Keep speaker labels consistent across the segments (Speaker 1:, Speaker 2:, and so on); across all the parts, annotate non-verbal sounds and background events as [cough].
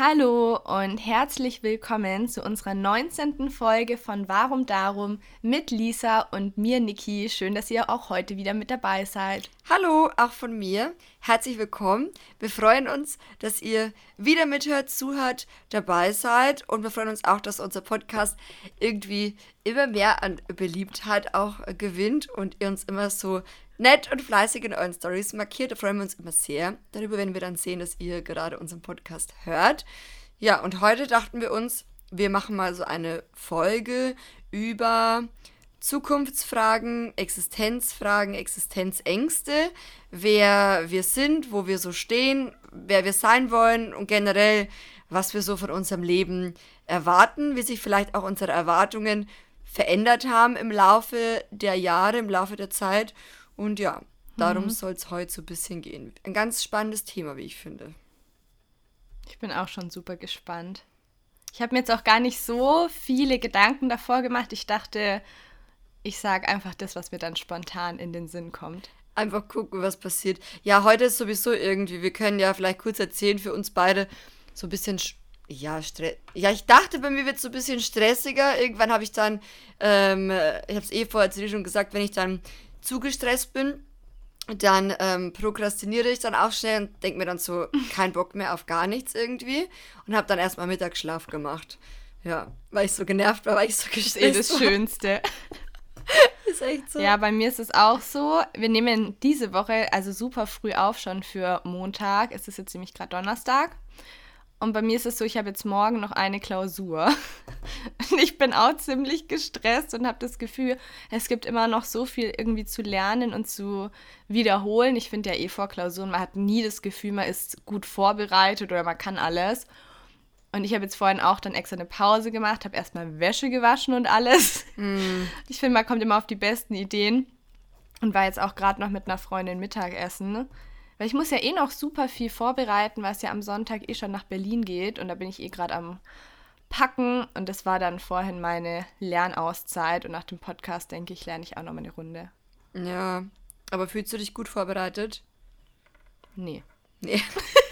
Speaker 1: Hallo und herzlich willkommen zu unserer 19. Folge von Warum Darum mit Lisa und mir, Niki. Schön, dass ihr auch heute wieder mit dabei seid.
Speaker 2: Hallo, auch von mir. Herzlich willkommen. Wir freuen uns, dass ihr wieder mithört, zuhört, dabei seid und wir freuen uns auch, dass unser Podcast irgendwie immer mehr an Beliebtheit auch gewinnt und ihr uns immer so nett und fleißig in euren Stories markiert. Da freuen wir uns immer sehr darüber, wenn wir dann sehen, dass ihr gerade unseren Podcast hört. Ja, und heute dachten wir uns, wir machen mal so eine Folge über Zukunftsfragen, Existenzfragen, Existenzängste, wer wir sind, wo wir so stehen, wer wir sein wollen und generell, was wir so von unserem Leben erwarten, wie sich vielleicht auch unsere Erwartungen verändert haben im Laufe der Jahre, im Laufe der Zeit und ja, darum mhm. soll es heute so ein bisschen gehen. Ein ganz spannendes Thema, wie ich finde.
Speaker 1: Ich bin auch schon super gespannt. Ich habe mir jetzt auch gar nicht so viele Gedanken davor gemacht. Ich dachte, ich sage einfach das, was mir dann spontan in den Sinn kommt.
Speaker 2: Einfach gucken, was passiert. Ja, heute ist sowieso irgendwie, wir können ja vielleicht kurz erzählen für uns beide, so ein bisschen, ja, Stress. Ja, ich dachte, bei mir wird es so ein bisschen stressiger. Irgendwann habe ich dann, ähm, ich habe es eh vorher schon gesagt, wenn ich dann zu gestresst bin, dann ähm, prokrastiniere ich dann auch schnell und denke mir dann so, [laughs] kein Bock mehr auf gar nichts irgendwie und habe dann erstmal Mittagsschlaf gemacht. Ja, weil ich so genervt war, weil ich so gestresst war.
Speaker 1: Eh das Schönste. [laughs] ist echt so. Ja, bei mir ist es auch so. Wir nehmen diese Woche also super früh auf, schon für Montag. Es ist jetzt nämlich gerade Donnerstag. Und bei mir ist es so, ich habe jetzt morgen noch eine Klausur. [laughs] Und ich bin auch ziemlich gestresst und habe das Gefühl, es gibt immer noch so viel irgendwie zu lernen und zu wiederholen. Ich finde ja eh vor Klausuren, man hat nie das Gefühl, man ist gut vorbereitet oder man kann alles. Und ich habe jetzt vorhin auch dann extra eine Pause gemacht, habe erstmal Wäsche gewaschen und alles. Mm. [laughs] Ich finde, man kommt immer auf die besten Ideen. Und war jetzt auch gerade noch mit einer Freundin Mittagessen. Weil ich muss ja eh noch super viel vorbereiten, weil es ja am Sonntag eh schon nach Berlin geht. Und da bin ich eh gerade am Packen. Und das war dann vorhin meine Lernauszeit. Und nach dem Podcast denke ich, lerne ich auch noch mal eine Runde.
Speaker 2: Ja, aber fühlst du dich gut vorbereitet?
Speaker 1: Nee.
Speaker 2: Nee. [laughs]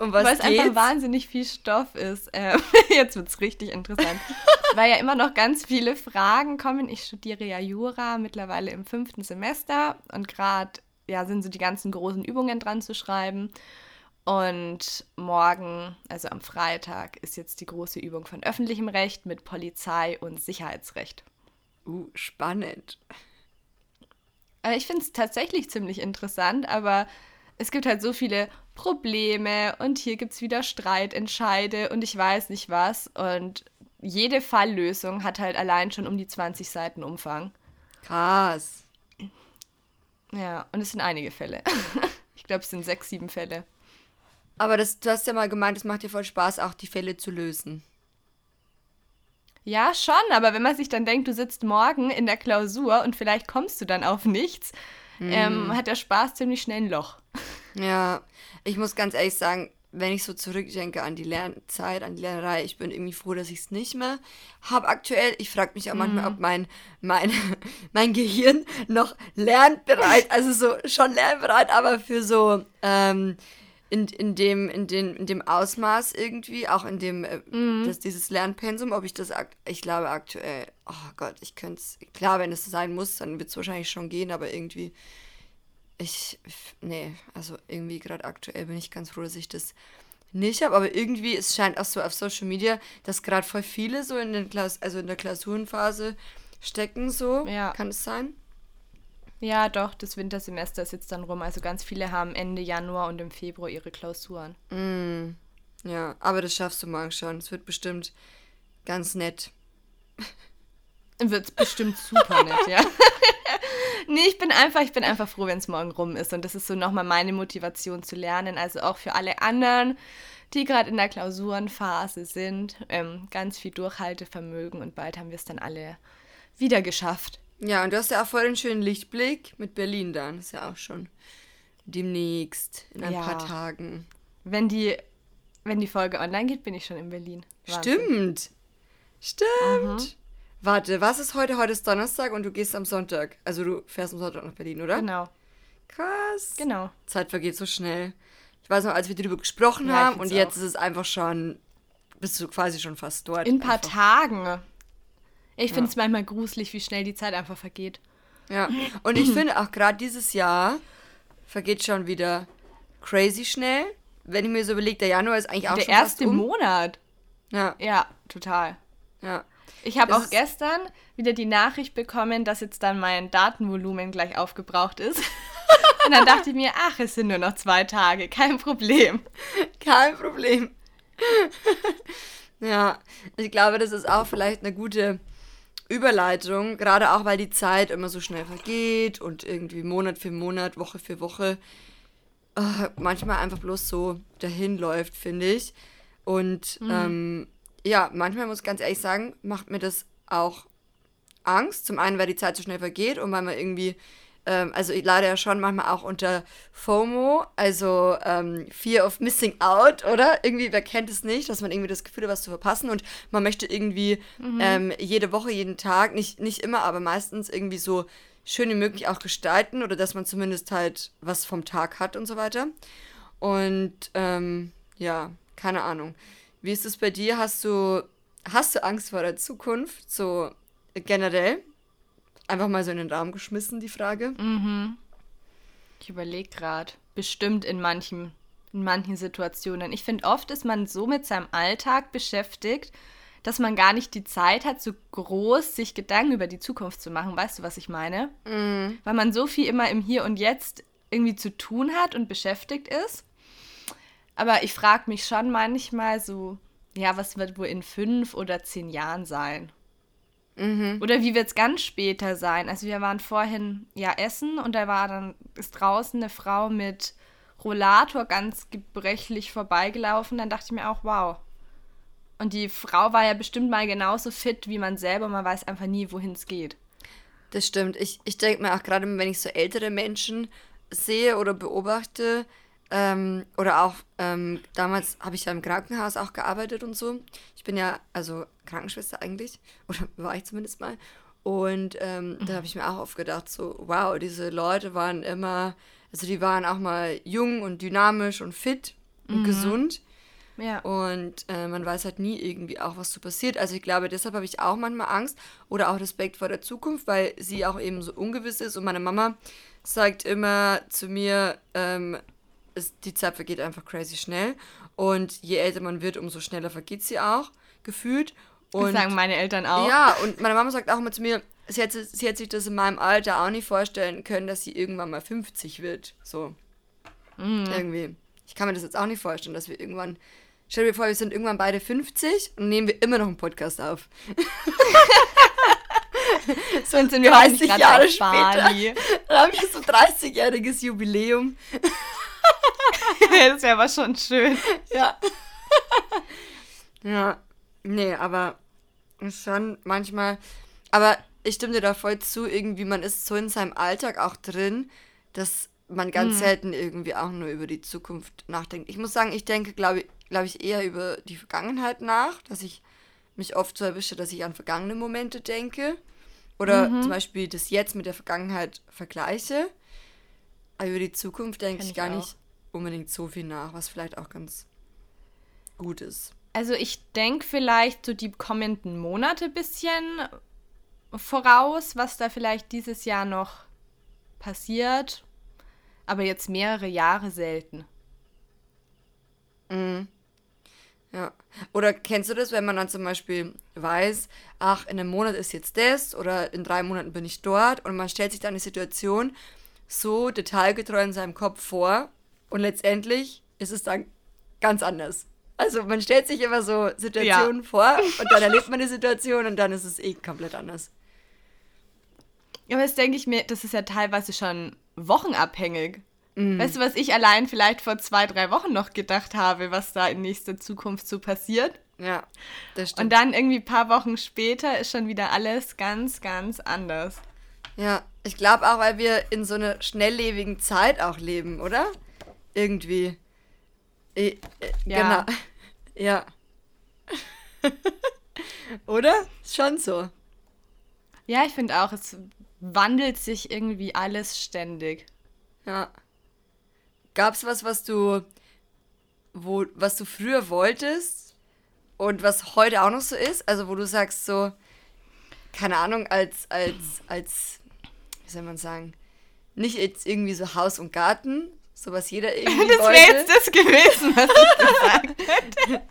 Speaker 1: Um was Weil es einfach wahnsinnig viel Stoff ist. Äh, [laughs] jetzt wird es richtig interessant. [laughs] Weil ja immer noch ganz viele Fragen kommen. Ich studiere ja Jura mittlerweile im fünften Semester und gerade ja, sind so die ganzen großen Übungen dran zu schreiben. Und morgen, also am Freitag, ist jetzt die große Übung von öffentlichem Recht mit Polizei und Sicherheitsrecht.
Speaker 2: Uh, spannend.
Speaker 1: Also ich finde es tatsächlich ziemlich interessant, aber es gibt halt so viele Probleme und hier gibt es wieder Streitentscheide und ich weiß nicht was. Und jede Falllösung hat halt allein schon um die 20 Seiten Umfang.
Speaker 2: Krass.
Speaker 1: Ja, und es sind einige Fälle. [laughs] ich glaube, es sind sechs, sieben Fälle.
Speaker 2: Aber das, du hast ja mal gemeint, es macht dir voll Spaß, auch die Fälle zu lösen.
Speaker 1: Ja, schon, aber wenn man sich dann denkt, du sitzt morgen in der Klausur und vielleicht kommst du dann auf nichts, mm. ähm, hat der Spaß ziemlich schnell ein Loch. [laughs]
Speaker 2: Ja, ich muss ganz ehrlich sagen, wenn ich so zurückdenke an die Lernzeit, an die Lernerei, ich bin irgendwie froh, dass ich es nicht mehr habe aktuell. Ich frage mich auch manchmal, ob mhm. mein, mein, [laughs] mein Gehirn noch lernbereit, also so schon lernbereit, aber für so ähm, in, in, dem, in, den, in dem Ausmaß irgendwie, auch in dem, äh, mhm. das, dieses Lernpensum, ob ich das, ich glaube aktuell, oh Gott, ich könnte es, klar, wenn es sein muss, dann wird es wahrscheinlich schon gehen, aber irgendwie ich, nee, also irgendwie gerade aktuell bin ich ganz froh, dass ich das nicht habe, aber irgendwie, es scheint auch so auf Social Media, dass gerade voll viele so in den Klaus also in der Klausurenphase stecken, so. Ja. Kann es sein?
Speaker 1: Ja, doch, das Wintersemester ist jetzt dann rum. Also ganz viele haben Ende Januar und im Februar ihre Klausuren.
Speaker 2: Mm, ja, aber das schaffst du morgen schon. Es wird bestimmt ganz nett.
Speaker 1: Wird bestimmt super nett, ja. [laughs] nee, ich bin einfach, ich bin einfach froh, wenn es morgen rum ist. Und das ist so nochmal meine Motivation zu lernen. Also auch für alle anderen, die gerade in der Klausurenphase sind. Ähm, ganz viel Durchhaltevermögen und bald haben wir es dann alle wieder geschafft.
Speaker 2: Ja, und du hast ja auch voll den schönen Lichtblick mit Berlin dann. Das ist ja auch schon demnächst, in ein ja. paar Tagen.
Speaker 1: Wenn die, wenn die Folge online geht, bin ich schon in Berlin.
Speaker 2: Wahnsinn. Stimmt. Stimmt. Mhm. Warte, was ist heute? Heute ist Donnerstag und du gehst am Sonntag. Also du fährst am Sonntag nach Berlin, oder?
Speaker 1: Genau.
Speaker 2: Krass.
Speaker 1: Genau.
Speaker 2: Zeit vergeht so schnell. Ich weiß noch, als wir darüber gesprochen ja, haben und jetzt auch. ist es einfach schon, bist du quasi schon fast dort.
Speaker 1: In ein paar einfach. Tagen. Ich finde es ja. manchmal gruselig, wie schnell die Zeit einfach vergeht.
Speaker 2: Ja, und ich finde auch gerade dieses Jahr vergeht schon wieder crazy schnell. Wenn ich mir so überlege, der Januar ist eigentlich auch
Speaker 1: der schon Der erste um. Monat. Ja. Ja, total. Ja. Ich habe auch gestern wieder die Nachricht bekommen, dass jetzt dann mein Datenvolumen gleich aufgebraucht ist. [laughs] Und dann dachte ich mir, ach, es sind nur noch zwei Tage, kein Problem.
Speaker 2: Kein Problem. ja, ich glaube, das ist auch vielleicht eine gute Überleitung, gerade auch weil die Zeit immer so schnell vergeht und irgendwie Monat für Monat, Woche für Woche äh, manchmal einfach bloß so dahin läuft, finde ich. Und mhm. ähm, ja, manchmal muss ich ganz ehrlich sagen, macht mir das auch Angst. Zum einen, weil die Zeit so schnell vergeht und weil man irgendwie, ähm, also ich leide ja schon manchmal auch unter FOMO, also ähm, Fear of Missing Out, oder? Irgendwie, wer kennt es nicht, dass man irgendwie das Gefühl hat, was zu verpassen und man möchte irgendwie mhm. ähm, jede Woche, jeden Tag, nicht, nicht immer, aber meistens irgendwie so schön wie möglich auch gestalten oder dass man zumindest halt was vom Tag hat und so weiter. Und ähm, ja, keine Ahnung. Wie ist es bei dir? Hast du, hast du Angst vor der Zukunft? So generell? Einfach mal so in den Raum geschmissen, die Frage.
Speaker 1: Mhm. Ich überlege gerade. Bestimmt in manchen, in manchen Situationen. Ich finde, oft ist man so mit seinem Alltag beschäftigt, dass man gar nicht die Zeit hat, so groß sich Gedanken über die Zukunft zu machen. Weißt du, was ich meine? Mhm. Weil man so viel immer im Hier und Jetzt irgendwie zu tun hat und beschäftigt ist. Aber ich frage mich schon manchmal so, ja, was wird wohl in fünf oder zehn Jahren sein? Mhm. Oder wie wird es ganz später sein? Also wir waren vorhin ja essen und da war dann, ist draußen eine Frau mit Rollator ganz gebrechlich vorbeigelaufen. Dann dachte ich mir auch, wow. Und die Frau war ja bestimmt mal genauso fit wie man selber. Man weiß einfach nie, wohin es geht.
Speaker 2: Das stimmt. Ich, ich denke mir auch gerade, wenn ich so ältere Menschen sehe oder beobachte, ähm, oder auch ähm, damals habe ich ja im Krankenhaus auch gearbeitet und so. Ich bin ja also Krankenschwester eigentlich, [laughs] oder war ich zumindest mal. Und ähm, mhm. da habe ich mir auch oft gedacht, so, wow, diese Leute waren immer, also die waren auch mal jung und dynamisch und fit und mhm. gesund. Ja. Und äh, man weiß halt nie irgendwie auch, was so passiert. Also ich glaube, deshalb habe ich auch manchmal Angst oder auch Respekt vor der Zukunft, weil sie auch eben so ungewiss ist. Und meine Mama sagt immer zu mir, ähm, ist, die Zeit vergeht einfach crazy schnell. Und je älter man wird, umso schneller vergeht sie auch, gefühlt. Und,
Speaker 1: das sagen meine Eltern auch.
Speaker 2: Ja, und meine Mama sagt auch immer zu mir, sie hat, sie hat sich das in meinem Alter auch nicht vorstellen können, dass sie irgendwann mal 50 wird. So. Mhm. Irgendwie. Ich kann mir das jetzt auch nicht vorstellen, dass wir irgendwann. Stell dir vor, wir sind irgendwann beide 50 und nehmen wir immer noch einen Podcast auf. [laughs] so sind wir 30 Jahre später. Dann haben wir so 30-jähriges Jubiläum. [laughs]
Speaker 1: das wäre aber schon schön.
Speaker 2: Ja. ja. Nee, aber schon manchmal. Aber ich stimme dir da voll zu, irgendwie, man ist so in seinem Alltag auch drin, dass man ganz mhm. selten irgendwie auch nur über die Zukunft nachdenkt. Ich muss sagen, ich denke, glaube glaub ich, eher über die Vergangenheit nach, dass ich mich oft so erwische, dass ich an vergangene Momente denke. Oder mhm. zum Beispiel das Jetzt mit der Vergangenheit vergleiche. Aber über die Zukunft denke ich, ich gar auch. nicht unbedingt so viel nach, was vielleicht auch ganz gut ist.
Speaker 1: Also ich denke vielleicht so die kommenden Monate ein bisschen voraus, was da vielleicht dieses Jahr noch passiert. Aber jetzt mehrere Jahre selten.
Speaker 2: Mhm. Ja. Oder kennst du das, wenn man dann zum Beispiel weiß, ach, in einem Monat ist jetzt das oder in drei Monaten bin ich dort und man stellt sich dann die Situation so detailgetreu in seinem Kopf vor und letztendlich ist es dann ganz anders. Also man stellt sich immer so Situationen ja. vor und dann erlebt man die Situation und dann ist es eh komplett anders.
Speaker 1: Ja, aber jetzt denke ich mir, das ist ja teilweise schon wochenabhängig. Mhm. Weißt du, was ich allein vielleicht vor zwei, drei Wochen noch gedacht habe, was da in nächster Zukunft so passiert?
Speaker 2: Ja, das stimmt.
Speaker 1: Und dann irgendwie ein paar Wochen später ist schon wieder alles ganz, ganz anders.
Speaker 2: Ja, ich glaube auch, weil wir in so einer schnelllebigen Zeit auch leben, oder? Irgendwie. Äh, äh, ja. Genau. [laughs] Ja. [laughs] Oder? Schon so.
Speaker 1: Ja, ich finde auch, es wandelt sich irgendwie alles ständig.
Speaker 2: Ja. Gab es was, was du wo, was du früher wolltest und was heute auch noch so ist? Also wo du sagst so, keine Ahnung, als, als, als, wie soll man sagen, nicht jetzt irgendwie so Haus und Garten, so was jeder [laughs] irgendwie Das wäre jetzt das gewesen, was ich [laughs] gesagt hätte.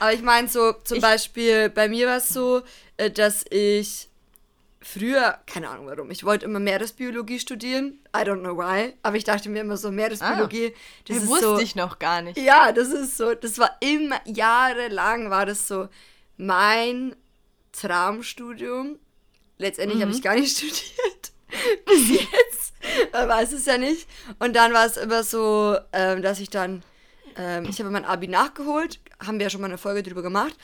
Speaker 2: Aber ich meine so, zum ich Beispiel, bei mir war es so, äh, dass ich früher, keine Ahnung warum, ich wollte immer Meeresbiologie studieren. I don't know why. Aber ich dachte mir immer so, Meeresbiologie, ah,
Speaker 1: das ist wusste so. ich noch gar nicht.
Speaker 2: Ja, das ist so, das war immer, jahrelang war das so mein Traumstudium. Letztendlich mhm. habe ich gar nicht [laughs] studiert. Bis jetzt. [laughs] Man weiß es ja nicht. Und dann war es immer so, ähm, dass ich dann, ähm, ich habe mein Abi nachgeholt, haben wir ja schon mal eine Folge drüber gemacht.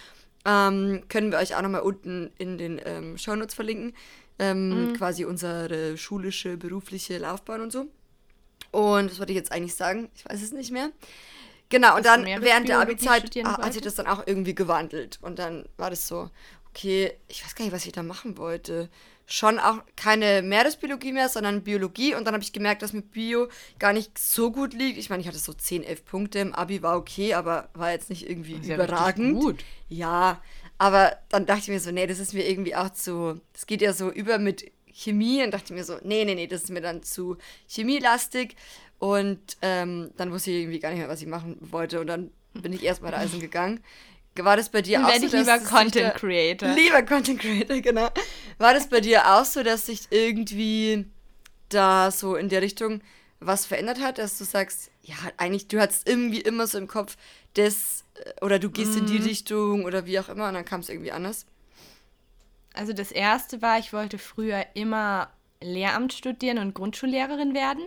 Speaker 2: Ähm, können wir euch auch nochmal unten in den ähm, Shownotes verlinken. Ähm, mhm. Quasi unsere schulische, berufliche Laufbahn und so. Und das wollte ich jetzt eigentlich sagen. Ich weiß es nicht mehr. Genau, und dann während der Abi-Zeit hat sich das dann auch irgendwie gewandelt. Und dann war das so, okay, ich weiß gar nicht, was ich da machen wollte schon auch keine Meeresbiologie mehr, sondern Biologie. Und dann habe ich gemerkt, dass mir Bio gar nicht so gut liegt. Ich meine, ich hatte so 10, 11 Punkte im Abi, war okay, aber war jetzt nicht irgendwie das überragend. Ja, gut. ja, aber dann dachte ich mir so, nee, das ist mir irgendwie auch zu, das geht ja so über mit Chemie. Und dachte ich mir so, nee, nee, nee, das ist mir dann zu chemielastig. Und ähm, dann wusste ich irgendwie gar nicht mehr, was ich machen wollte. Und dann bin ich erstmal reisen gegangen. War das bei dir Dann auch so, ich lieber Content Creator. Lieber Content Creator, [laughs] genau. War das bei dir auch so, dass sich irgendwie da so in der Richtung was verändert hat, dass du sagst, ja, eigentlich, du hattest irgendwie immer so im Kopf, das, äh, oder du gehst mm. in die mhm. Richtung oder wie auch immer und dann kam es irgendwie anders?
Speaker 1: Also das erste war, ich wollte früher immer Lehramt studieren und Grundschullehrerin werden.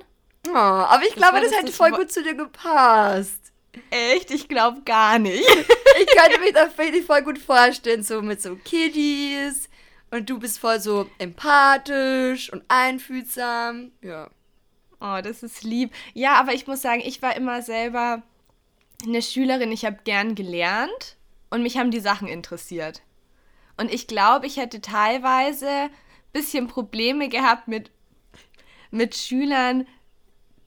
Speaker 2: Oh, aber ich das glaube, das, das hätte voll gut zu dir gepasst.
Speaker 1: Echt? Ich glaube gar nicht. [laughs]
Speaker 2: ich könnte mir das voll gut vorstellen, so mit so Kiddies. Und du bist voll so empathisch und einfühlsam. Ja.
Speaker 1: Oh, das ist lieb. Ja, aber ich muss sagen, ich war immer selber eine Schülerin. Ich habe gern gelernt und mich haben die Sachen interessiert. Und ich glaube, ich hätte teilweise ein bisschen Probleme gehabt mit, mit Schülern,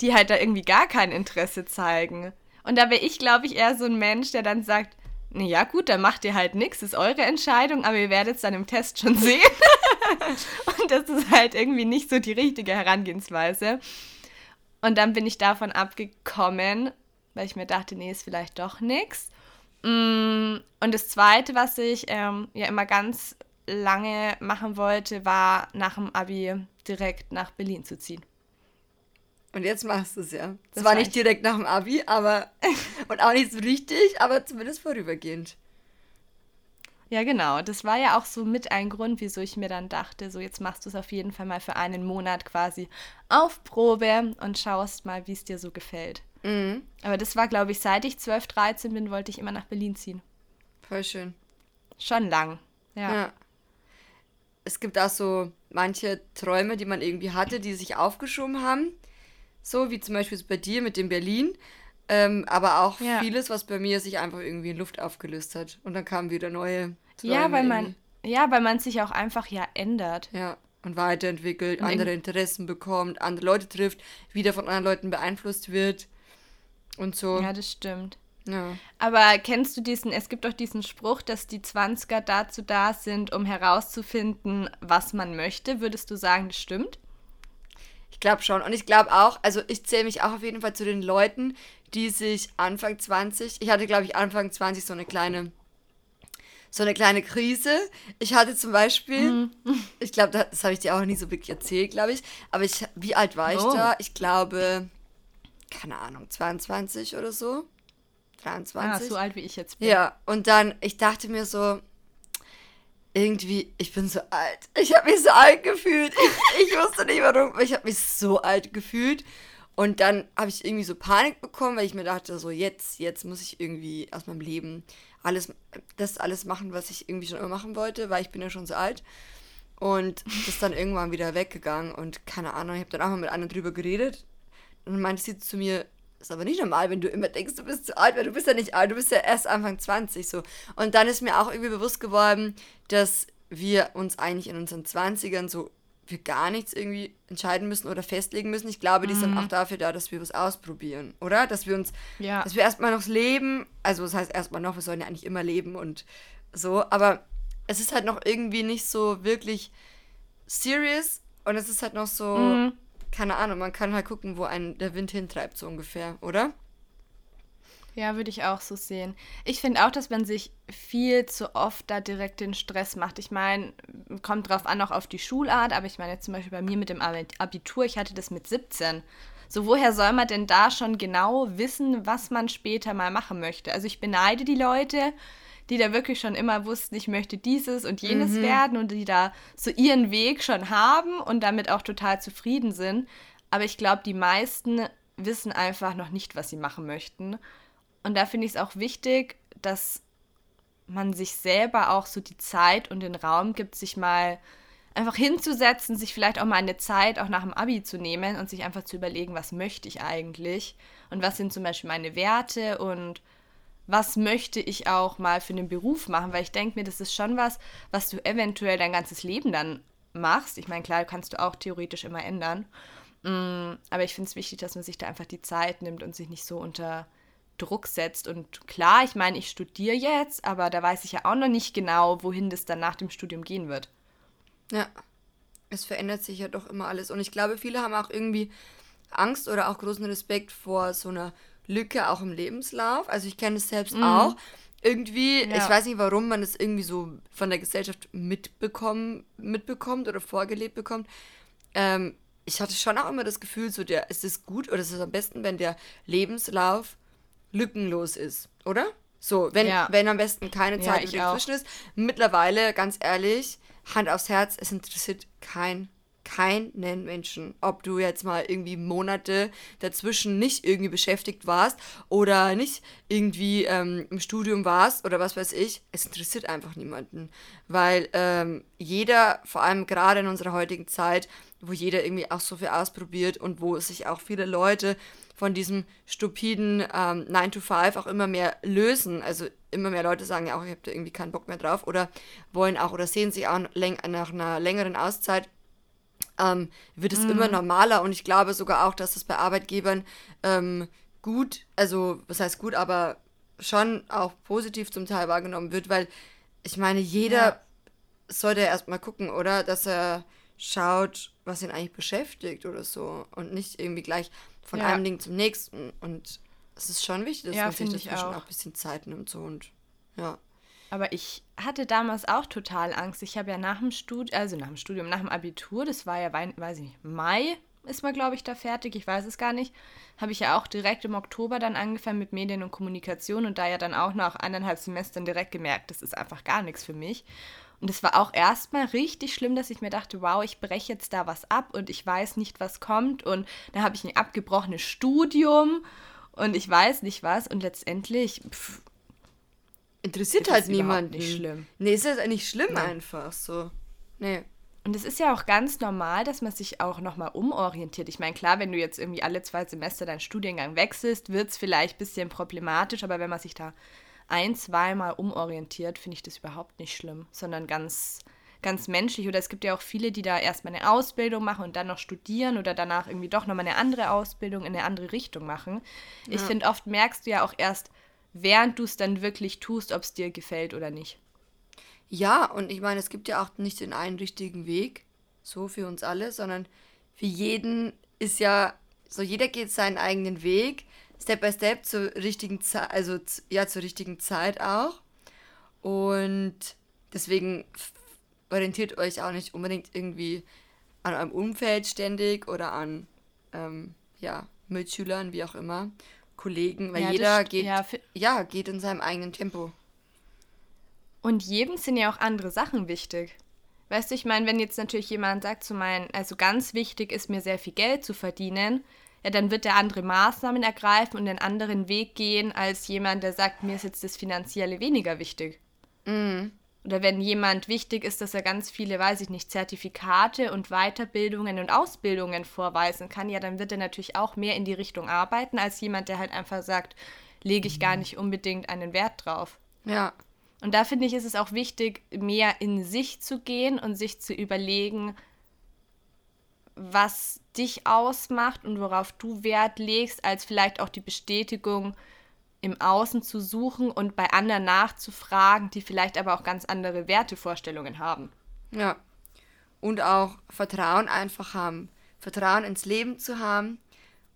Speaker 1: die halt da irgendwie gar kein Interesse zeigen. Und da wäre ich, glaube ich, eher so ein Mensch, der dann sagt, ja gut, dann macht ihr halt nichts, ist eure Entscheidung, aber ihr werdet es dann im Test schon [laughs] sehen. und das ist halt irgendwie nicht so die richtige Herangehensweise. Und dann bin ich davon abgekommen, weil ich mir dachte, nee, ist vielleicht doch nichts. Mm, und das Zweite, was ich ähm, ja immer ganz lange machen wollte, war nach dem Abi direkt nach Berlin zu ziehen.
Speaker 2: Und jetzt machst du es ja. Das, war nicht direkt nach dem Abi, aber [laughs] und auch nicht so richtig, aber zumindest vorübergehend.
Speaker 1: Ja, genau. Das war ja auch so mit ein Grund, wieso ich mir dann dachte, so jetzt machst du es auf jeden Fall mal für einen Monat quasi auf Probe und schaust mal, wie es dir so gefällt. Mhm. Aber das war, glaube ich, seit ich 12, 13 bin, wollte ich immer nach Berlin ziehen.
Speaker 2: Voll schön.
Speaker 1: Schon lang, ja. ja.
Speaker 2: Es gibt auch so manche Träume, die man irgendwie hatte, die sich aufgeschoben haben so wie zum Beispiel bei dir mit dem Berlin. Ähm, aber auch ja. vieles, was bei mir sich einfach irgendwie in Luft aufgelöst hat. Und dann kamen wieder neue.
Speaker 1: Träume ja, weil man, ja, weil man sich auch einfach ja ändert.
Speaker 2: Ja, und weiterentwickelt, und andere Interessen bekommt, andere Leute trifft, wieder von anderen Leuten beeinflusst wird und so.
Speaker 1: Ja, das stimmt. Ja. Aber kennst du diesen, es gibt doch diesen Spruch, dass die 20er dazu da sind, um herauszufinden, was man möchte. Würdest du sagen, das stimmt?
Speaker 2: Ich glaube schon. Und ich glaube auch, also ich zähle mich auch auf jeden Fall zu den Leuten, die sich Anfang 20, ich hatte glaube ich Anfang 20 so eine kleine, so eine kleine Krise. Ich hatte zum Beispiel, mhm. ich glaube, das, das habe ich dir auch nie so wirklich erzählt, glaube ich. Aber ich, wie alt war ich oh. da? Ich glaube, keine Ahnung, 22 oder so. 23. Ah,
Speaker 1: so alt wie ich jetzt bin.
Speaker 2: Ja, und dann, ich dachte mir so, irgendwie, ich bin so alt. Ich habe mich so alt gefühlt. Ich, ich wusste nicht warum, aber ich habe mich so alt gefühlt. Und dann habe ich irgendwie so Panik bekommen, weil ich mir dachte, so jetzt, jetzt muss ich irgendwie aus meinem Leben alles, das alles machen, was ich irgendwie schon immer machen wollte, weil ich bin ja schon so alt. Und das ist dann irgendwann wieder weggegangen und keine Ahnung, ich habe dann auch mal mit einer drüber geredet. Und dann meinte sie zu mir, ist aber nicht normal, wenn du immer denkst, du bist zu alt, weil du bist ja nicht alt, du bist ja erst Anfang 20 so. Und dann ist mir auch irgendwie bewusst geworden, dass wir uns eigentlich in unseren 20ern so für gar nichts irgendwie entscheiden müssen oder festlegen müssen. Ich glaube, die mhm. sind auch dafür da, dass wir was ausprobieren, oder? Dass wir uns, ja. dass wir erstmal noch leben, also das heißt erstmal noch, wir sollen ja eigentlich immer leben und so, aber es ist halt noch irgendwie nicht so wirklich serious und es ist halt noch so, mhm. Keine Ahnung, man kann halt gucken, wo einen der Wind hintreibt, so ungefähr, oder?
Speaker 1: Ja, würde ich auch so sehen. Ich finde auch, dass man sich viel zu oft da direkt den Stress macht. Ich meine, kommt drauf an, auch auf die Schulart, aber ich meine jetzt zum Beispiel bei mir mit dem Abitur, ich hatte das mit 17. So, woher soll man denn da schon genau wissen, was man später mal machen möchte? Also ich beneide die Leute, die da wirklich schon immer wussten, ich möchte dieses und jenes mhm. werden und die da so ihren Weg schon haben und damit auch total zufrieden sind. Aber ich glaube, die meisten wissen einfach noch nicht, was sie machen möchten. Und da finde ich es auch wichtig, dass man sich selber auch so die Zeit und den Raum gibt, sich mal einfach hinzusetzen, sich vielleicht auch mal eine Zeit auch nach dem Abi zu nehmen und sich einfach zu überlegen, was möchte ich eigentlich und was sind zum Beispiel meine Werte und was möchte ich auch mal für einen Beruf machen, weil ich denke mir, das ist schon was, was du eventuell dein ganzes Leben dann machst. Ich meine, klar, kannst du auch theoretisch immer ändern. Mm, aber ich finde es wichtig, dass man sich da einfach die Zeit nimmt und sich nicht so unter Druck setzt. Und klar, ich meine, ich studiere jetzt, aber da weiß ich ja auch noch nicht genau, wohin das dann nach dem Studium gehen wird.
Speaker 2: Ja, es verändert sich ja doch immer alles. Und ich glaube, viele haben auch irgendwie Angst oder auch großen Respekt vor so einer Lücke auch im Lebenslauf. Also ich kenne es selbst mhm. auch. Irgendwie, ja. ich weiß nicht, warum man es irgendwie so von der Gesellschaft mitbekommen, mitbekommt oder vorgelebt bekommt. Ähm, ich hatte schon auch immer das Gefühl, so der, ist es gut oder ist es am besten, wenn der Lebenslauf lückenlos ist, oder? So, wenn, ja. wenn am besten keine Zeit ja, dazwischen ist. Mittlerweile, ganz ehrlich, Hand aufs Herz, es interessiert kein, keinen Menschen, ob du jetzt mal irgendwie Monate dazwischen nicht irgendwie beschäftigt warst oder nicht irgendwie ähm, im Studium warst oder was weiß ich. Es interessiert einfach niemanden, weil ähm, jeder, vor allem gerade in unserer heutigen Zeit, wo jeder irgendwie auch so viel ausprobiert und wo sich auch viele Leute von diesem stupiden ähm, 9 to 5 auch immer mehr lösen. Also immer mehr Leute sagen ja auch, ich habe da irgendwie keinen Bock mehr drauf oder wollen auch oder sehen sich auch nach einer längeren Auszeit ähm, wird es mm. immer normaler und ich glaube sogar auch, dass es bei Arbeitgebern ähm, gut, also was heißt gut, aber schon auch positiv zum Teil wahrgenommen wird, weil ich meine, jeder ja. sollte erstmal gucken, oder? Dass er schaut, was ihn eigentlich beschäftigt oder so und nicht irgendwie gleich von ja. einem Ding zum nächsten. Und es ist schon wichtig, dass ja, man sich dazwischen auch. auch ein bisschen Zeit nimmt so und ja.
Speaker 1: Aber ich hatte damals auch total Angst. Ich habe ja nach dem Studium, also nach dem Studium, nach dem Abitur, das war ja, weiß ich nicht, Mai ist man, glaube ich, da fertig, ich weiß es gar nicht, habe ich ja auch direkt im Oktober dann angefangen mit Medien und Kommunikation und da ja dann auch nach eineinhalb Semestern direkt gemerkt, das ist einfach gar nichts für mich. Und es war auch erstmal richtig schlimm, dass ich mir dachte, wow, ich breche jetzt da was ab und ich weiß nicht, was kommt. Und dann habe ich ein abgebrochenes Studium und ich weiß nicht was. Und letztendlich pff,
Speaker 2: interessiert halt niemanden. Nicht schlimm. Nee, ist das eigentlich schlimm Nein. einfach so. Nee.
Speaker 1: Und es ist ja auch ganz normal, dass man sich auch nochmal umorientiert. Ich meine, klar, wenn du jetzt irgendwie alle zwei Semester deinen Studiengang wechselst, wird es vielleicht ein bisschen problematisch, aber wenn man sich da ein, zweimal umorientiert, finde ich das überhaupt nicht schlimm, sondern ganz, ganz menschlich. Oder es gibt ja auch viele, die da erstmal eine Ausbildung machen und dann noch studieren oder danach irgendwie doch nochmal eine andere Ausbildung in eine andere Richtung machen. Ja. Ich finde, oft merkst du ja auch erst, während du es dann wirklich tust, ob es dir gefällt oder nicht.
Speaker 2: Ja, und ich meine, es gibt ja auch nicht den einen richtigen Weg, so für uns alle, sondern für jeden ist ja, so jeder geht seinen eigenen Weg. Step by Step zur richtigen Zeit, also ja, zur richtigen Zeit auch. Und deswegen orientiert euch auch nicht unbedingt irgendwie an eurem Umfeld ständig oder an ähm, ja, Mitschülern, wie auch immer, Kollegen, weil ja, jeder geht, ja, ja, geht in seinem eigenen Tempo.
Speaker 1: Und jedem sind ja auch andere Sachen wichtig. Weißt du, ich meine, wenn jetzt natürlich jemand sagt zu meinen, also ganz wichtig ist mir sehr viel Geld zu verdienen, ja, dann wird der andere Maßnahmen ergreifen und einen anderen Weg gehen als jemand, der sagt, mir ist jetzt das Finanzielle weniger wichtig. Mhm. Oder wenn jemand wichtig ist, dass er ganz viele, weiß ich nicht, Zertifikate und Weiterbildungen und Ausbildungen vorweisen kann, ja, dann wird er natürlich auch mehr in die Richtung arbeiten, als jemand, der halt einfach sagt, lege ich gar nicht unbedingt einen Wert drauf. Ja. Und da finde ich, ist es auch wichtig, mehr in sich zu gehen und sich zu überlegen, was dich ausmacht und worauf du Wert legst, als vielleicht auch die Bestätigung im Außen zu suchen und bei anderen nachzufragen, die vielleicht aber auch ganz andere Wertevorstellungen haben.
Speaker 2: Ja. Und auch Vertrauen einfach haben. Vertrauen ins Leben zu haben.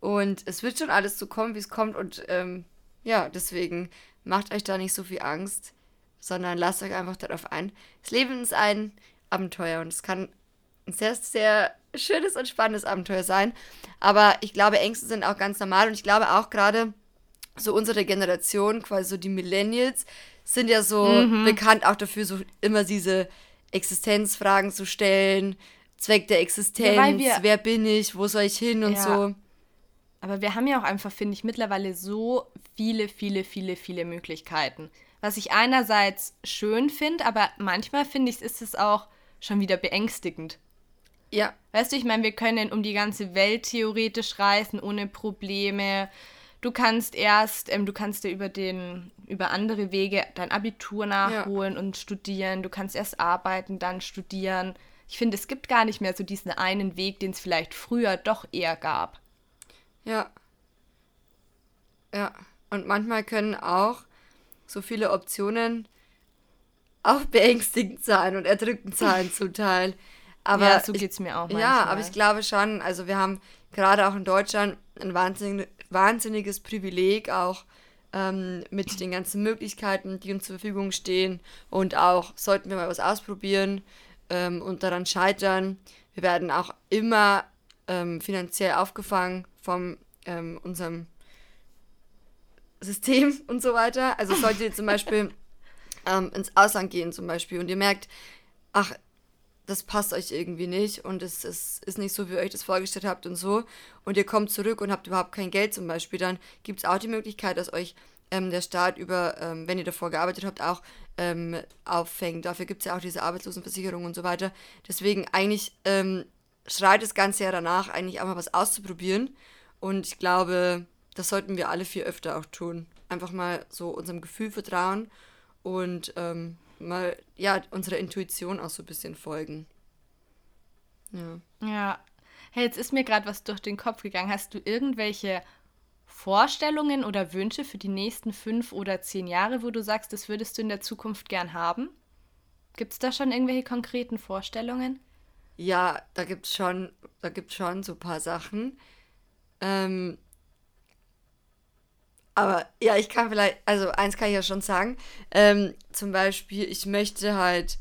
Speaker 2: Und es wird schon alles so kommen, wie es kommt. Und ähm, ja, deswegen macht euch da nicht so viel Angst, sondern lasst euch einfach darauf ein. Das Leben ist ein Abenteuer und es kann ein sehr, sehr schönes und spannendes Abenteuer sein. Aber ich glaube, Ängste sind auch ganz normal und ich glaube auch gerade so unsere Generation, quasi so die Millennials, sind ja so mhm. bekannt auch dafür, so immer diese Existenzfragen zu stellen, Zweck der Existenz, ja, wer bin ich, wo soll ich hin und ja. so.
Speaker 1: Aber wir haben ja auch einfach, finde ich, mittlerweile so viele, viele, viele, viele Möglichkeiten. Was ich einerseits schön finde, aber manchmal finde ich, ist es auch schon wieder beängstigend. Ja. Weißt du, ich meine, wir können um die ganze Welt theoretisch reisen ohne Probleme. Du kannst erst, ähm, du kannst dir über den, über andere Wege dein Abitur nachholen ja. und studieren. Du kannst erst arbeiten, dann studieren. Ich finde, es gibt gar nicht mehr so diesen einen Weg, den es vielleicht früher doch eher gab.
Speaker 2: Ja. Ja. Und manchmal können auch so viele Optionen auch beängstigend sein und erdrückend sein [laughs] zum Teil. Aber ja, so geht es mir auch manchmal. Ja, aber ich glaube schon, also wir haben gerade auch in Deutschland ein wahnsinnig, wahnsinniges Privileg, auch ähm, mit den ganzen Möglichkeiten, die uns zur Verfügung stehen. Und auch sollten wir mal was ausprobieren ähm, und daran scheitern, wir werden auch immer ähm, finanziell aufgefangen von ähm, unserem System [laughs] und so weiter. Also solltet ihr zum Beispiel [laughs] ähm, ins Ausland gehen zum Beispiel und ihr merkt, ach, das passt euch irgendwie nicht und es, es ist nicht so, wie ihr euch das vorgestellt habt und so und ihr kommt zurück und habt überhaupt kein Geld zum Beispiel, dann gibt es auch die Möglichkeit, dass euch ähm, der Staat über, ähm, wenn ihr davor gearbeitet habt, auch ähm, auffängt. Dafür gibt es ja auch diese Arbeitslosenversicherung und so weiter. Deswegen eigentlich ähm, schreit das Ganze ja danach, eigentlich mal was auszuprobieren und ich glaube, das sollten wir alle viel öfter auch tun. Einfach mal so unserem Gefühl vertrauen und ähm, mal, ja, unserer Intuition auch so ein bisschen folgen.
Speaker 1: Ja. Ja. Hey, jetzt ist mir gerade was durch den Kopf gegangen. Hast du irgendwelche Vorstellungen oder Wünsche für die nächsten fünf oder zehn Jahre, wo du sagst, das würdest du in der Zukunft gern haben? Gibt es da schon irgendwelche konkreten Vorstellungen?
Speaker 2: Ja, da gibt es schon, schon so ein paar Sachen. Ähm, aber ja, ich kann vielleicht, also eins kann ich ja schon sagen. Ähm, zum Beispiel, ich möchte halt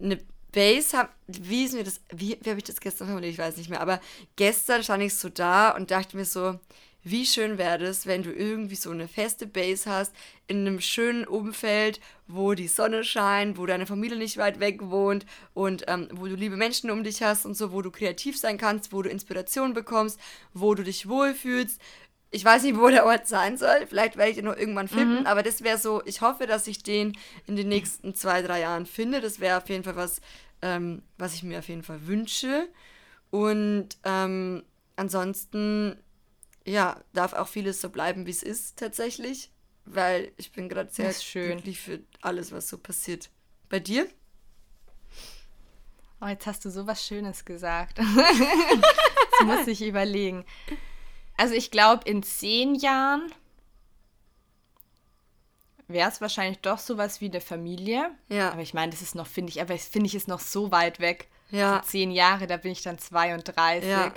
Speaker 2: eine Base haben. Wie ist mir das, wie, wie habe ich das gestern formuliert? Ich weiß nicht mehr. Aber gestern stand ich so da und dachte mir so, wie schön wäre das, wenn du irgendwie so eine feste Base hast, in einem schönen Umfeld, wo die Sonne scheint, wo deine Familie nicht weit weg wohnt und ähm, wo du liebe Menschen um dich hast und so, wo du kreativ sein kannst, wo du Inspiration bekommst, wo du dich wohlfühlst, ich weiß nicht, wo der Ort sein soll. Vielleicht werde ich den noch irgendwann finden. Mhm. Aber das wäre so, ich hoffe, dass ich den in den nächsten zwei, drei Jahren finde. Das wäre auf jeden Fall was, ähm, was ich mir auf jeden Fall wünsche. Und ähm, ansonsten, ja, darf auch vieles so bleiben, wie es ist, tatsächlich. Weil ich bin gerade sehr glücklich für alles, was so passiert. Bei dir?
Speaker 1: Oh, jetzt hast du so was Schönes gesagt. [laughs] das muss ich überlegen. Also ich glaube, in zehn Jahren wäre es wahrscheinlich doch sowas wie eine Familie. Ja. Aber ich meine, das ist noch, finde ich, aber finde ich, ist noch so weit weg. Ja. So zehn Jahre, da bin ich dann 32. Ja.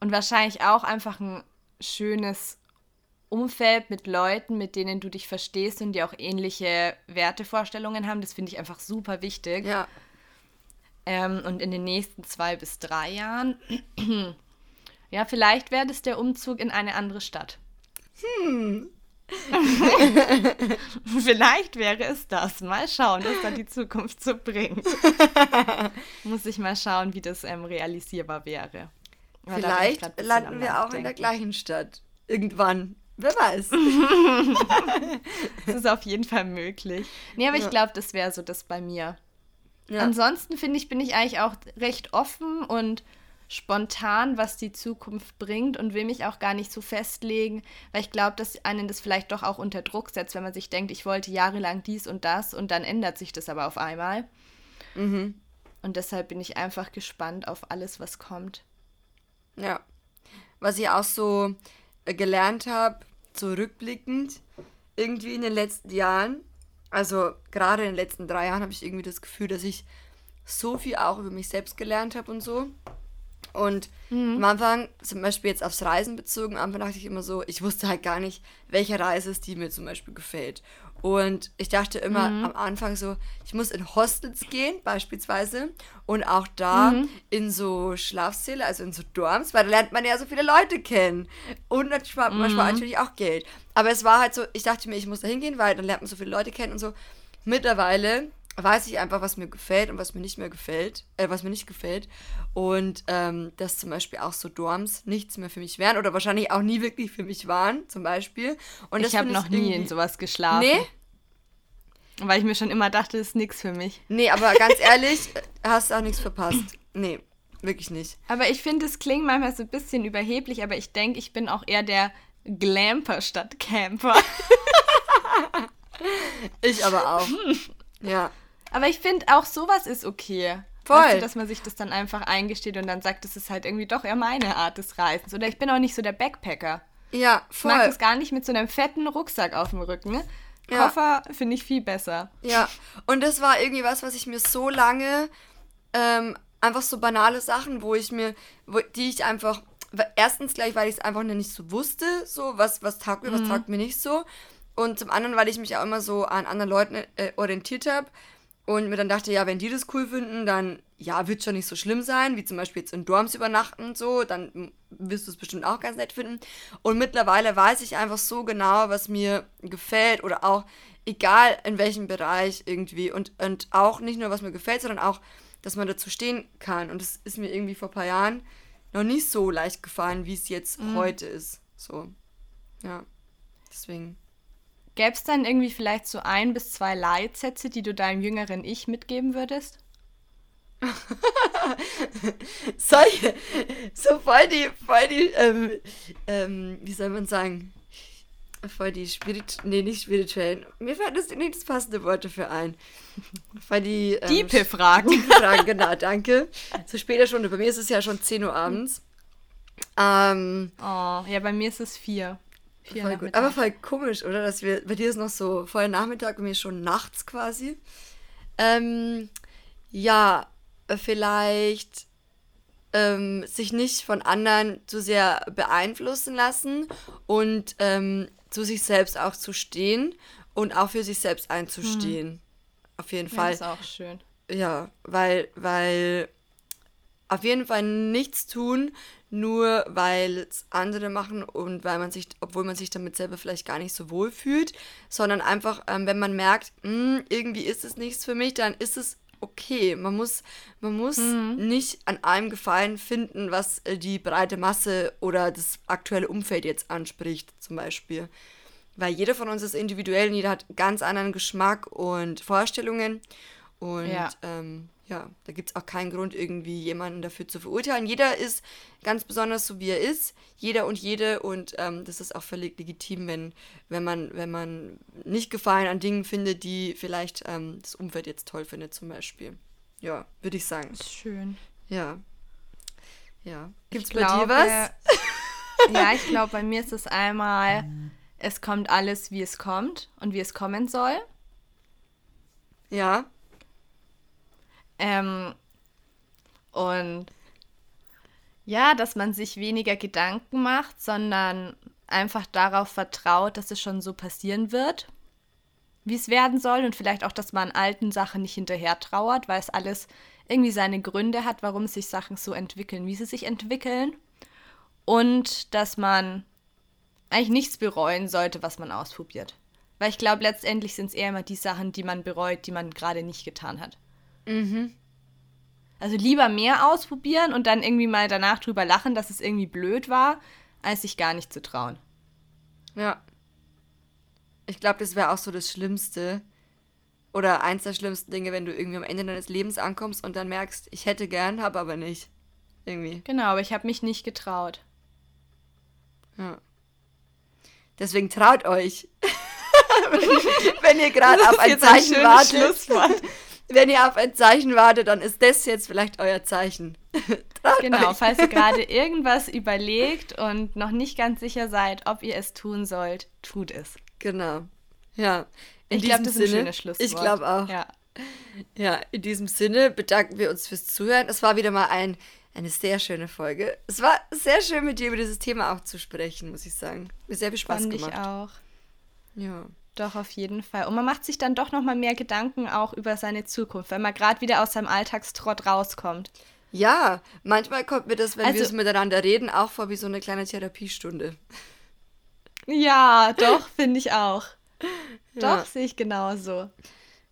Speaker 1: Und wahrscheinlich auch einfach ein schönes Umfeld mit Leuten, mit denen du dich verstehst und die auch ähnliche Wertevorstellungen haben. Das finde ich einfach super wichtig. Ja. Ähm, und in den nächsten zwei bis drei Jahren ja, vielleicht wäre das der Umzug in eine andere Stadt. Hm. [laughs] vielleicht wäre es das. Mal schauen, was dann die Zukunft so bringt. [laughs] Muss ich mal schauen, wie das ähm, realisierbar wäre.
Speaker 2: Aber vielleicht landen wir auch in der gleichen Stadt. Irgendwann. Wer weiß. [laughs]
Speaker 1: das ist auf jeden Fall möglich. Nee, aber ja. ich glaube, das wäre so das bei mir. Ja. Ansonsten finde ich, bin ich eigentlich auch recht offen und spontan, was die Zukunft bringt und will mich auch gar nicht so festlegen, weil ich glaube, dass einen das vielleicht doch auch unter Druck setzt, wenn man sich denkt, ich wollte jahrelang dies und das und dann ändert sich das aber auf einmal. Mhm. Und deshalb bin ich einfach gespannt auf alles, was kommt.
Speaker 2: Ja. Was ich auch so äh, gelernt habe, zurückblickend, irgendwie in den letzten Jahren, also gerade in den letzten drei Jahren, habe ich irgendwie das Gefühl, dass ich so viel auch über mich selbst gelernt habe und so. Und mhm. am Anfang, zum Beispiel jetzt aufs Reisen bezogen, am Anfang dachte ich immer so, ich wusste halt gar nicht, welche Reise es die mir zum Beispiel gefällt. Und ich dachte immer mhm. am Anfang so, ich muss in Hostels gehen, beispielsweise, und auch da mhm. in so Schlafsäle, also in so Dorms, weil da lernt man ja so viele Leute kennen. Und man spart, man spart mhm. natürlich auch Geld. Aber es war halt so, ich dachte mir, ich muss da hingehen, weil dann lernt man so viele Leute kennen und so. Mittlerweile weiß ich einfach, was mir gefällt und was mir nicht mehr gefällt, äh, was mir nicht gefällt. Und ähm, dass zum Beispiel auch so Dorms nichts mehr für mich wären oder wahrscheinlich auch nie wirklich für mich waren, zum Beispiel. Und
Speaker 1: ich habe noch nie in sowas geschlafen. Nee? Weil ich mir schon immer dachte, das ist nichts für mich.
Speaker 2: Nee, aber ganz ehrlich, hast du auch nichts verpasst. Nee, wirklich nicht.
Speaker 1: Aber ich finde, es klingt manchmal so ein bisschen überheblich, aber ich denke, ich bin auch eher der Glamper statt Camper. [laughs]
Speaker 2: ich aber auch. [laughs] Ja.
Speaker 1: Aber ich finde auch sowas ist okay. Voll. Weißt du, dass man sich das dann einfach eingesteht und dann sagt, das ist halt irgendwie doch eher meine Art des Reisens. Oder ich bin auch nicht so der Backpacker.
Speaker 2: Ja, voll.
Speaker 1: Ich mag das gar nicht mit so einem fetten Rucksack auf dem Rücken. Ja. Koffer finde ich viel besser.
Speaker 2: Ja, und das war irgendwie was, was ich mir so lange, ähm, einfach so banale Sachen, wo ich mir, wo, die ich einfach, erstens gleich, weil ich es einfach nicht so wusste, so, was, was taugt mir, mhm. was taugt mir nicht so. Und zum anderen, weil ich mich auch immer so an anderen Leuten äh, orientiert habe und mir dann dachte, ja, wenn die das cool finden, dann ja, wird schon nicht so schlimm sein, wie zum Beispiel jetzt in Dorms übernachten und so, dann wirst du es bestimmt auch ganz nett finden. Und mittlerweile weiß ich einfach so genau, was mir gefällt oder auch egal in welchem Bereich irgendwie und, und auch nicht nur, was mir gefällt, sondern auch, dass man dazu stehen kann. Und das ist mir irgendwie vor ein paar Jahren noch nicht so leicht gefallen, wie es jetzt mhm. heute ist. So, ja, deswegen.
Speaker 1: Gäbe es dann irgendwie vielleicht so ein bis zwei Leitsätze, die du deinem jüngeren Ich mitgeben würdest? [laughs]
Speaker 2: Solche, so voll die, voll die, ähm, ähm, wie soll man sagen, voll die Spirit, nee, nicht spirituellen, mir fällt das nicht das passende Wort dafür ein. Voll die,
Speaker 1: ähm, Diepe-Fragen.
Speaker 2: Diepe-Fragen, genau, danke. So später schon, bei mir ist es ja schon 10 Uhr abends. Ähm,
Speaker 1: oh, ja, bei mir ist es 4.
Speaker 2: Voll gut. Aber voll komisch, oder? Dass wir, bei dir ist noch so vorher Nachmittag und mir schon nachts quasi. Ähm, ja, vielleicht ähm, sich nicht von anderen zu sehr beeinflussen lassen und ähm, zu sich selbst auch zu stehen und auch für sich selbst einzustehen. Hm. Auf jeden Fall.
Speaker 1: das ist auch schön.
Speaker 2: Ja, weil, weil auf jeden Fall nichts tun, nur weil es andere machen und weil man sich, obwohl man sich damit selber vielleicht gar nicht so wohl fühlt, sondern einfach, ähm, wenn man merkt, mh, hm, irgendwie ist es nichts für mich, dann ist es okay. Man muss, man muss mhm. nicht an allem Gefallen finden, was äh, die breite Masse oder das aktuelle Umfeld jetzt anspricht, zum Beispiel. Weil jeder von uns ist individuell und jeder hat ganz anderen Geschmack und Vorstellungen. Und ja, ähm, ja da gibt es auch keinen Grund, irgendwie jemanden dafür zu verurteilen. Jeder ist ganz besonders so, wie er ist. Jeder und jede. Und ähm, das ist auch völlig legitim, wenn, wenn, man, wenn man nicht Gefallen an Dingen findet, die vielleicht ähm, das Umfeld jetzt toll findet, zum Beispiel. Ja, würde ich sagen.
Speaker 1: ist schön.
Speaker 2: Ja. Ja. Gibt es bei dir was? [laughs]
Speaker 1: ja, ich glaube, bei mir ist es einmal, es kommt alles, wie es kommt und wie es kommen soll.
Speaker 2: Ja.
Speaker 1: Ähm, und ja, dass man sich weniger Gedanken macht, sondern einfach darauf vertraut, dass es schon so passieren wird, wie es werden soll und vielleicht auch, dass man alten Sachen nicht hinterher trauert, weil es alles irgendwie seine Gründe hat, warum sich Sachen so entwickeln, wie sie sich entwickeln und dass man eigentlich nichts bereuen sollte, was man ausprobiert. Weil ich glaube, letztendlich sind es eher immer die Sachen, die man bereut, die man gerade nicht getan hat.
Speaker 2: Mhm.
Speaker 1: Also lieber mehr ausprobieren und dann irgendwie mal danach drüber lachen, dass es irgendwie blöd war, als sich gar nicht zu trauen.
Speaker 2: Ja. Ich glaube, das wäre auch so das Schlimmste. Oder eins der schlimmsten Dinge, wenn du irgendwie am Ende deines Lebens ankommst und dann merkst, ich hätte gern, habe aber nicht. Irgendwie.
Speaker 1: Genau, aber ich habe mich nicht getraut.
Speaker 2: Ja. Deswegen traut euch. [laughs] wenn ihr gerade auf ein Zeichen wartet wenn ihr auf ein Zeichen wartet, dann ist das jetzt vielleicht euer Zeichen. [laughs]
Speaker 1: genau, euch. falls ihr [laughs] gerade irgendwas überlegt und noch nicht ganz sicher seid, ob ihr es tun sollt, tut es.
Speaker 2: Genau. Ja.
Speaker 1: In ich glaube, das Sinne, ist ein schönes Schlusswort.
Speaker 2: Ich glaube auch.
Speaker 1: Ja.
Speaker 2: ja, in diesem Sinne bedanken wir uns fürs Zuhören. Es war wieder mal ein, eine sehr schöne Folge. Es war sehr schön, mit dir über dieses Thema auch zu sprechen, muss ich sagen. Mir sehr viel Spaß
Speaker 1: Fand
Speaker 2: gemacht.
Speaker 1: Ich auch.
Speaker 2: Ja.
Speaker 1: Doch, auf jeden Fall. Und man macht sich dann doch noch mal mehr Gedanken auch über seine Zukunft, wenn man gerade wieder aus seinem Alltagstrott rauskommt.
Speaker 2: Ja, manchmal kommt mir das, wenn also, wir so miteinander reden, auch vor wie so eine kleine Therapiestunde.
Speaker 1: Ja, doch, finde ich auch. [laughs] Ja. Doch, sehe ich genauso.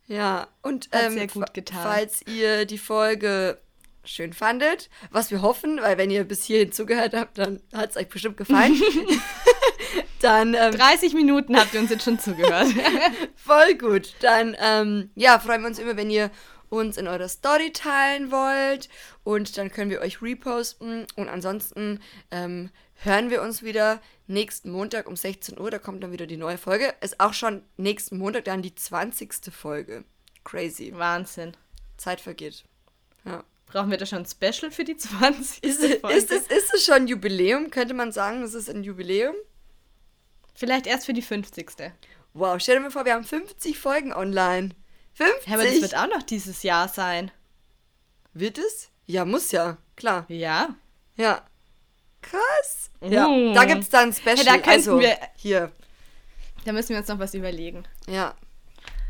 Speaker 2: Ja, und
Speaker 1: ähm, sehr gut getan.
Speaker 2: falls ihr die Folge schön fandet, was wir hoffen, weil wenn ihr bis hierhin zugehört habt, dann hat es euch bestimmt gefallen. [laughs] dann ähm,
Speaker 1: 30 Minuten habt ihr uns jetzt schon zugehört. [laughs]
Speaker 2: Voll gut. Dann ähm, ja, freuen wir uns immer, wenn ihr uns in eurer Story teilen wollt und dann können wir euch reposten und ansonsten ähm, hören wir uns wieder nächsten Montag um 16 Uhr. Da kommt dann wieder die neue Folge. Ist auch schon nächsten Montag dann die 20. Folge. Crazy.
Speaker 1: Wahnsinn.
Speaker 2: Zeit vergeht. Ja.
Speaker 1: Brauchen wir da schon ein Special für die 20.
Speaker 2: Ist, Folge? Ist, es, ist es schon ein Jubiläum? Könnte man sagen, es ist ein Jubiläum?
Speaker 1: Vielleicht erst für die 50.
Speaker 2: Wow, stell dir mal vor, wir haben 50 Folgen online. 50?
Speaker 1: Ja, aber das wird auch noch dieses Jahr sein.
Speaker 2: Wird es? Ja, muss ja, klar.
Speaker 1: Ja.
Speaker 2: Ja. Krass. Ja, uh. da gibt es dann Special. Hey,
Speaker 1: da könnten
Speaker 2: also,
Speaker 1: wir,
Speaker 2: hier.
Speaker 1: Da müssen wir uns noch was überlegen.
Speaker 2: Ja,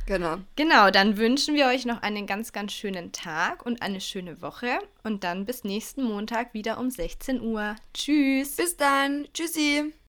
Speaker 2: genau.
Speaker 1: Genau, dann wünschen wir euch noch einen ganz, ganz schönen Tag und eine schöne Woche. Und dann bis nächsten Montag wieder um 16 Uhr. Tschüss.
Speaker 2: Bis dann. Tschüssi.